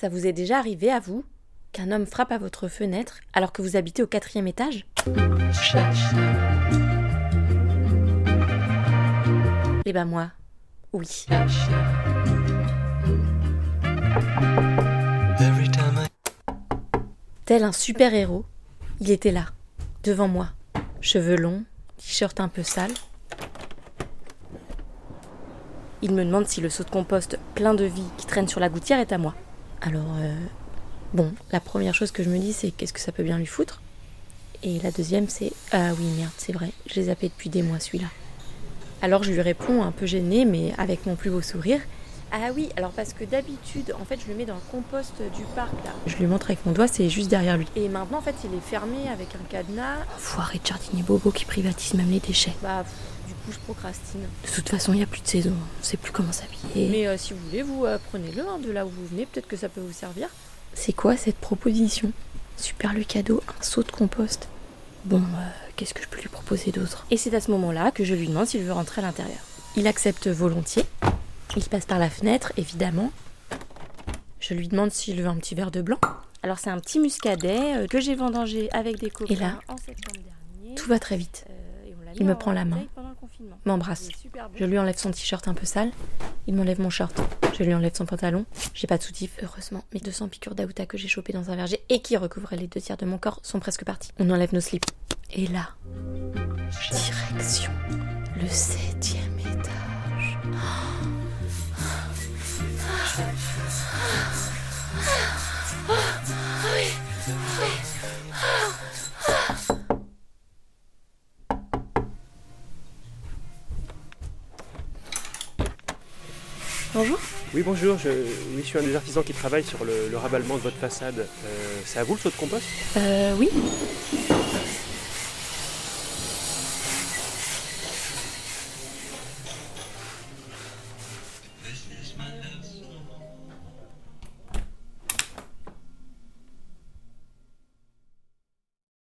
Ça vous est déjà arrivé à vous qu'un homme frappe à votre fenêtre alors que vous habitez au quatrième étage? Eh ben moi, oui. Tel un super-héros, il était là, devant moi. Cheveux longs, t-shirt un peu sale. Il me demande si le seau de compost plein de vie qui traîne sur la gouttière est à moi. Alors, euh, bon, la première chose que je me dis, c'est qu'est-ce que ça peut bien lui foutre? Et la deuxième, c'est ah oui, merde, c'est vrai, je l'ai zappé depuis des mois celui-là. Alors je lui réponds un peu gênée, mais avec mon plus beau sourire. Ah oui, alors parce que d'habitude, en fait, je le mets dans le compost du parc là. Je lui montre avec mon doigt, c'est juste derrière lui. Et maintenant, en fait, il est fermé avec un cadenas. Foiré de jardinier bobo qui privatise même les déchets. Bah, pff, du coup, je procrastine. De toute façon, il n'y a plus de saison, on sait plus comment s'habiller. Mais euh, si vous voulez, vous euh, prenez-le hein, de là où vous venez, peut-être que ça peut vous servir. C'est quoi cette proposition? Super le cadeau, un seau de compost. Bon, euh, qu'est-ce que je peux lui proposer d'autre? Et c'est à ce moment-là que je lui demande s'il veut rentrer à l'intérieur. Il accepte volontiers. Il passe par la fenêtre, évidemment. Je lui demande s'il veut un petit verre de blanc. Alors c'est un petit muscadet que j'ai vendangé avec des copains Et là, en septembre dernier. Tout va très vite. Euh, Il me en prend la main, M'embrasse. Je lui enlève son t-shirt un peu sale. Il m'enlève mon short. Je lui enlève son pantalon. J'ai pas de soutif, heureusement. Mes 200 piqûres d'aouta que j'ai chopées dans un verger et qui recouvraient les deux tiers de mon corps sont presque partis. On enlève nos slips. Et là, direction le septième étage. Bonjour. Oui, bonjour, je, oui, je suis un des artisans qui travaille sur le, le raballement de votre façade. Euh, c'est à vous le seau de compost? Euh, oui.